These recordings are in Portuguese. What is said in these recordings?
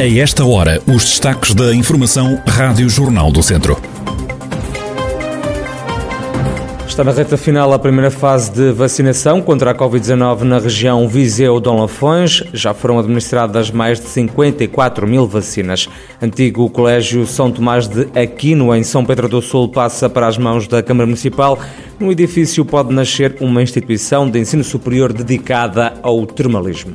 A esta hora, os destaques da Informação Rádio Jornal do Centro. Está na reta final a primeira fase de vacinação contra a Covid-19 na região Viseu-Dom Lafões. Já foram administradas mais de 54 mil vacinas. Antigo Colégio São Tomás de Aquino, em São Pedro do Sul, passa para as mãos da Câmara Municipal. No edifício pode nascer uma instituição de ensino superior dedicada ao termalismo.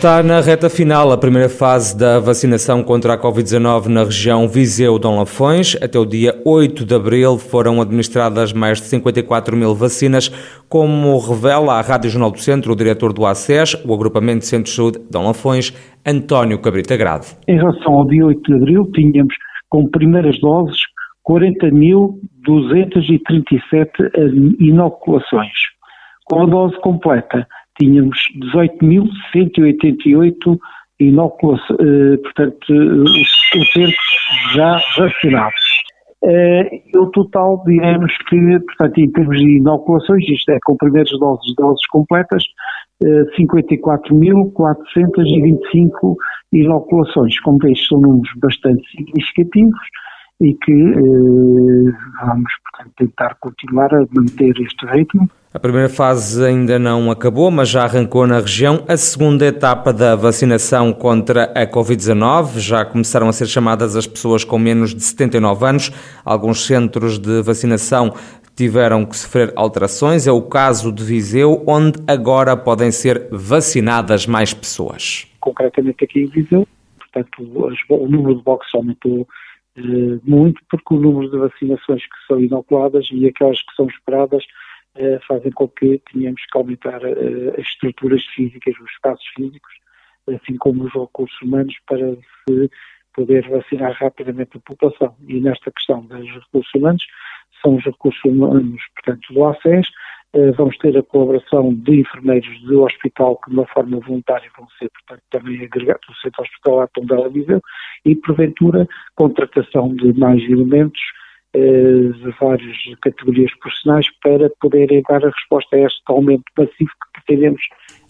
Está na reta final a primeira fase da vacinação contra a Covid-19 na região Viseu-Dom Lafões. Até o dia 8 de abril foram administradas mais de 54 mil vacinas, como revela a Rádio Jornal do Centro o diretor do ACES, o Agrupamento de Centros de Saúde Dom Lafões, António Cabrita Grade. Em relação ao dia 8 de abril, tínhamos com primeiras doses 40.237 inoculações. Com a dose completa, tínhamos 18.188 inoculações, eh, portanto, utentes já vacinados. Eh, o total, diremos que, portanto, em termos de inoculações, isto é, com primeiras doses, doses completas, 54.425 eh, inoculações. Como vejo, são números bastante significativos e que eh, vamos, portanto, tentar continuar a manter este ritmo. A primeira fase ainda não acabou, mas já arrancou na região. A segunda etapa da vacinação contra a Covid-19 já começaram a ser chamadas as pessoas com menos de 79 anos. Alguns centros de vacinação tiveram que sofrer alterações. É o caso de Viseu, onde agora podem ser vacinadas mais pessoas. Concretamente aqui em Viseu, portanto, o número de boxes aumentou muito porque o número de vacinações que são inoculadas e aquelas que são esperadas eh, fazem com que tenhamos que aumentar eh, as estruturas físicas, os espaços físicos, assim como os recursos humanos para se poder vacinar rapidamente a população. E nesta questão dos recursos humanos, são os recursos humanos, portanto, do ACES, eh, vamos ter a colaboração de enfermeiros do hospital que de uma forma voluntária vão ser, portanto, também agregados do centro hospitalar Tondela Viseu e, porventura, contratação de mais elementos eh, de várias categorias profissionais para poderem dar a resposta a este aumento passivo que pretendemos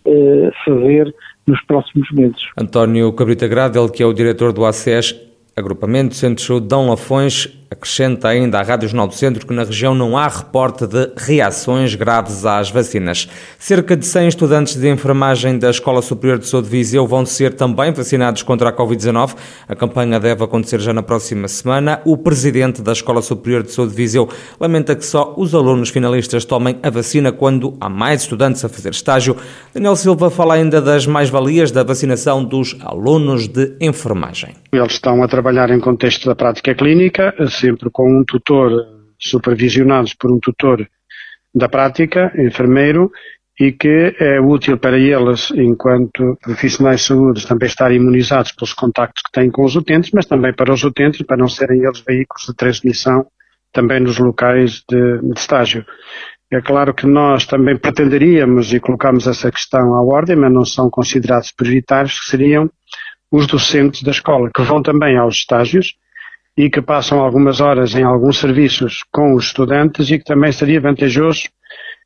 eh, fazer nos próximos meses. António Cabrita Gradel, que é o diretor do ACES, Agrupamento Centro de Saúde Dão Lafões, Acrescenta ainda à Rádio Jornal do Centro que na região não há reporte de reações graves às vacinas. Cerca de 100 estudantes de enfermagem da Escola Superior de Saúde de Viseu vão ser também vacinados contra a Covid-19. A campanha deve acontecer já na próxima semana. O presidente da Escola Superior de Saúde de Viseu lamenta que só os alunos finalistas tomem a vacina quando há mais estudantes a fazer estágio. Daniel Silva fala ainda das mais-valias da vacinação dos alunos de enfermagem. Eles estão a trabalhar em contexto da prática clínica, sempre com um tutor, supervisionados por um tutor da prática, enfermeiro, e que é útil para eles, enquanto profissionais de saúde, também estar imunizados pelos contactos que têm com os utentes, mas também para os utentes, para não serem eles veículos de transmissão também nos locais de, de estágio. É claro que nós também pretenderíamos e colocamos essa questão à ordem, mas não são considerados prioritários, que seriam os docentes da escola, que vão também aos estágios, e que passam algumas horas em alguns serviços com os estudantes e que também seria vantajoso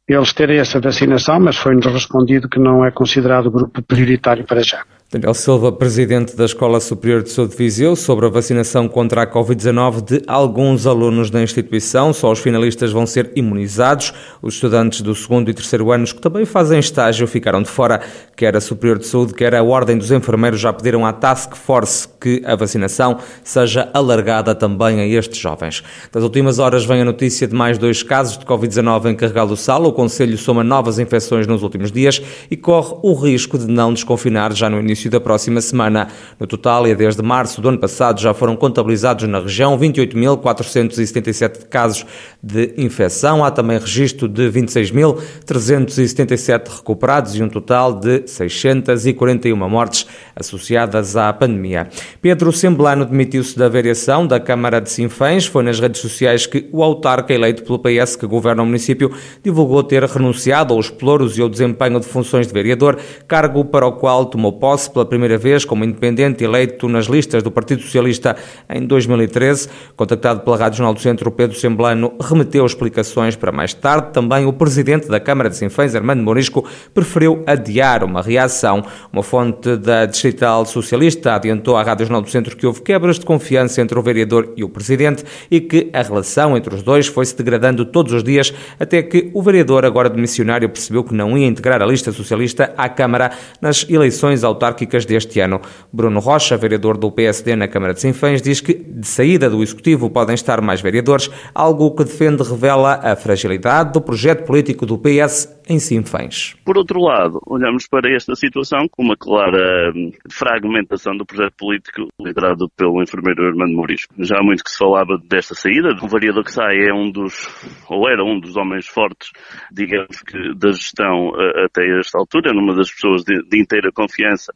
eles terem essa vacinação, mas foi-nos respondido que não é considerado grupo prioritário para já. Daniel Silva, presidente da Escola Superior de Saúde de Viseu, sobre a vacinação contra a Covid-19 de alguns alunos da instituição. Só os finalistas vão ser imunizados. Os estudantes do segundo e terceiro anos que também fazem estágio ficaram de fora. Quer a Superior de Saúde, quer a Ordem dos Enfermeiros já pediram à Task Force que a vacinação seja alargada também a estes jovens. Das últimas horas vem a notícia de mais dois casos de Covid-19 em Carregal do Sal. O Conselho soma novas infecções nos últimos dias e corre o risco de não desconfinar já no início início da próxima semana. No total, e desde março do ano passado, já foram contabilizados na região 28.477 casos de infecção. Há também registro de 26.377 recuperados e um total de 641 mortes associadas à pandemia. Pedro Semblano demitiu-se da variação da Câmara de Sinfãs. Foi nas redes sociais que o autarca eleito pelo PS que governa o município divulgou ter renunciado aos pelouros e ao desempenho de funções de vereador, cargo para o qual tomou posse pela primeira vez como independente eleito nas listas do Partido Socialista em 2013. Contactado pela Rádio Jornal do Centro, Pedro Semblano remeteu explicações para mais tarde. Também o presidente da Câmara de Sinfãs, Armando Morisco, preferiu adiar uma reação. Uma fonte da Distrital Socialista adiantou à Rádio Jornal do Centro que houve quebras de confiança entre o vereador e o presidente e que a relação entre os dois foi-se degradando todos os dias até que o vereador, agora de missionário, percebeu que não ia integrar a lista socialista à Câmara nas eleições autárquicas deste ano. Bruno Rocha, vereador do PSD na Câmara de Sinfãs, diz que de saída do Executivo podem estar mais vereadores, algo que defende revela a fragilidade do projeto político do PS em Sinfãs. Por outro lado, olhamos para esta situação com uma clara hum, fragmentação do projeto político liderado pelo enfermeiro Armando Mourisco. Já há muito que se falava desta saída. O vereador que sai é um dos, ou era um dos homens fortes, digamos que, da gestão até esta altura, numa das pessoas de, de inteira confiança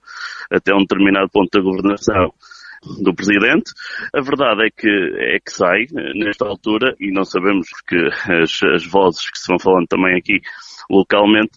até um determinado ponto da governação do Presidente. A verdade é que, é que sai nesta altura e não sabemos porque as, as vozes que se vão falando também aqui localmente,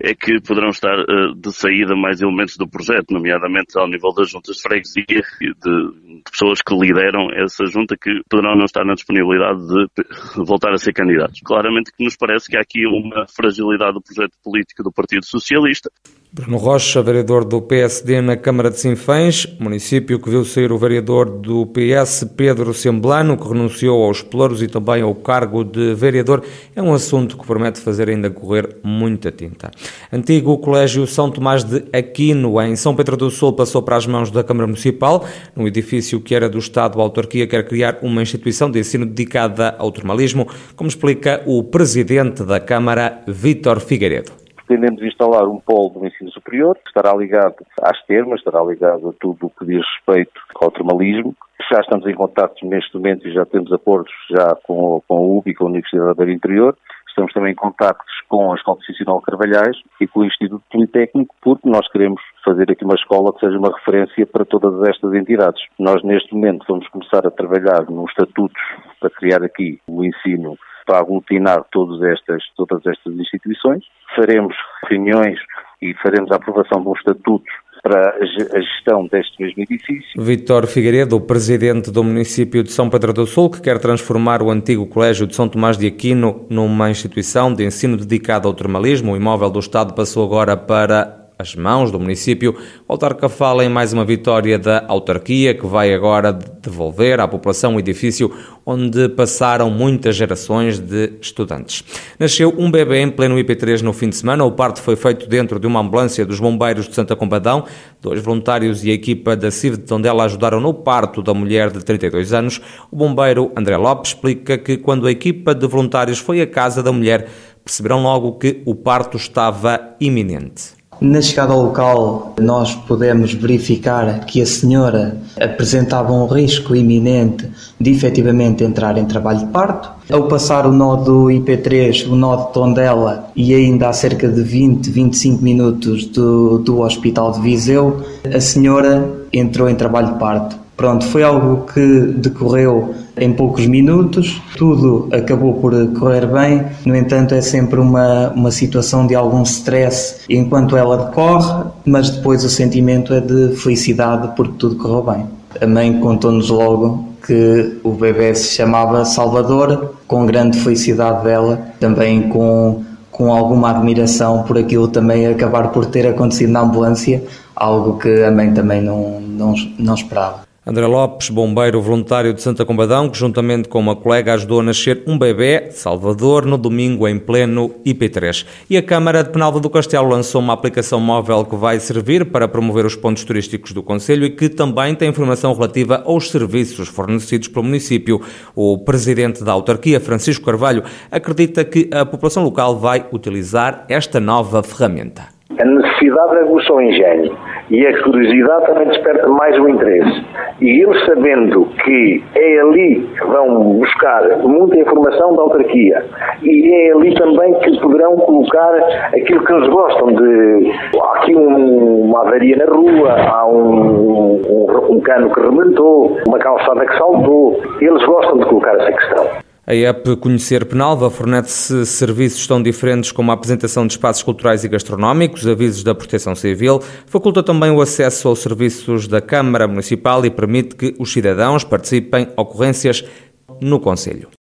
é que poderão estar uh, de saída mais elementos do projeto, nomeadamente ao nível das juntas de freguesia de, de, pessoas que lideram essa junta que poderão não estar na disponibilidade de voltar a ser candidatos. Claramente que nos parece que há aqui uma fragilidade do projeto político do Partido Socialista. Bruno Rocha, vereador do PSD na Câmara de Sinfãs, município que viu sair o vereador do PS, Pedro Semblano, que renunciou aos pelouros e também ao cargo de vereador, é um assunto que promete fazer ainda correr muita tinta. Antigo Colégio São Tomás de Aquino, em São Pedro do Sul, passou para as mãos da Câmara Municipal. No edifício que era do Estado, a autarquia quer criar uma instituição de ensino dedicada ao termalismo, como explica o presidente da Câmara, Vítor Figueiredo pretendemos instalar um polo do ensino superior, que estará ligado às termas, estará ligado a tudo o que diz respeito ao termalismo. Já estamos em contato neste momento e já temos acordos já com, com a UBI, com a Universidade do Interior. Estamos também em contactos com a Escola Profissional Carvalhais e com o Instituto Politécnico, porque nós queremos fazer aqui uma escola que seja uma referência para todas estas entidades. Nós, neste momento, vamos começar a trabalhar nos estatutos para criar aqui o ensino para aglutinar todas estas, todas estas instituições. Faremos reuniões e faremos a aprovação de um estatuto para a gestão deste mesmo edifício. Vítor Figueiredo, o presidente do município de São Pedro do Sul, que quer transformar o antigo Colégio de São Tomás de Aquino numa instituição de ensino dedicada ao termalismo. O imóvel do Estado passou agora para as mãos do município. O autarca fala em mais uma vitória da autarquia, que vai agora devolver à população um edifício onde passaram muitas gerações de estudantes. Nasceu um bebê em pleno IP3 no fim de semana. O parto foi feito dentro de uma ambulância dos bombeiros de Santa Combadão. Dois voluntários e a equipa da CIV de Tondela ajudaram no parto da mulher de 32 anos. O bombeiro André Lopes explica que quando a equipa de voluntários foi à casa da mulher, perceberam logo que o parto estava iminente. Na chegada ao local, nós pudemos verificar que a senhora apresentava um risco iminente de efetivamente entrar em trabalho de parto. Ao passar o nó do IP3, o nó de Tondela, e ainda a cerca de 20, 25 minutos do, do Hospital de Viseu, a senhora entrou em trabalho de parto. Pronto, foi algo que decorreu em poucos minutos, tudo acabou por correr bem, no entanto, é sempre uma, uma situação de algum stress enquanto ela decorre, mas depois o sentimento é de felicidade porque tudo correu bem. A mãe contou-nos logo que o bebê se chamava Salvador, com grande felicidade dela, também com, com alguma admiração por aquilo também acabar por ter acontecido na ambulância, algo que a mãe também não, não, não esperava. André Lopes, bombeiro voluntário de Santa Combadão, que juntamente com uma colega ajudou a nascer um bebê, Salvador, no domingo em pleno IP3. E a Câmara de Penalva do Castelo lançou uma aplicação móvel que vai servir para promover os pontos turísticos do Conselho e que também tem informação relativa aos serviços fornecidos pelo município. O presidente da autarquia, Francisco Carvalho, acredita que a população local vai utilizar esta nova ferramenta. A necessidade é o engenho e a curiosidade também desperta mais o interesse. E eles sabendo que é ali que vão buscar muita informação da autarquia e é ali também que poderão colocar aquilo que eles gostam de. Há aqui um, uma avaria na rua, há um, um, um cano que rebentou, uma calçada que saltou. Eles gostam de colocar essa questão. A app Conhecer Penalva fornece serviços tão diferentes como a apresentação de espaços culturais e gastronómicos, avisos da Proteção Civil, faculta também o acesso aos serviços da Câmara Municipal e permite que os cidadãos participem ocorrências no Conselho.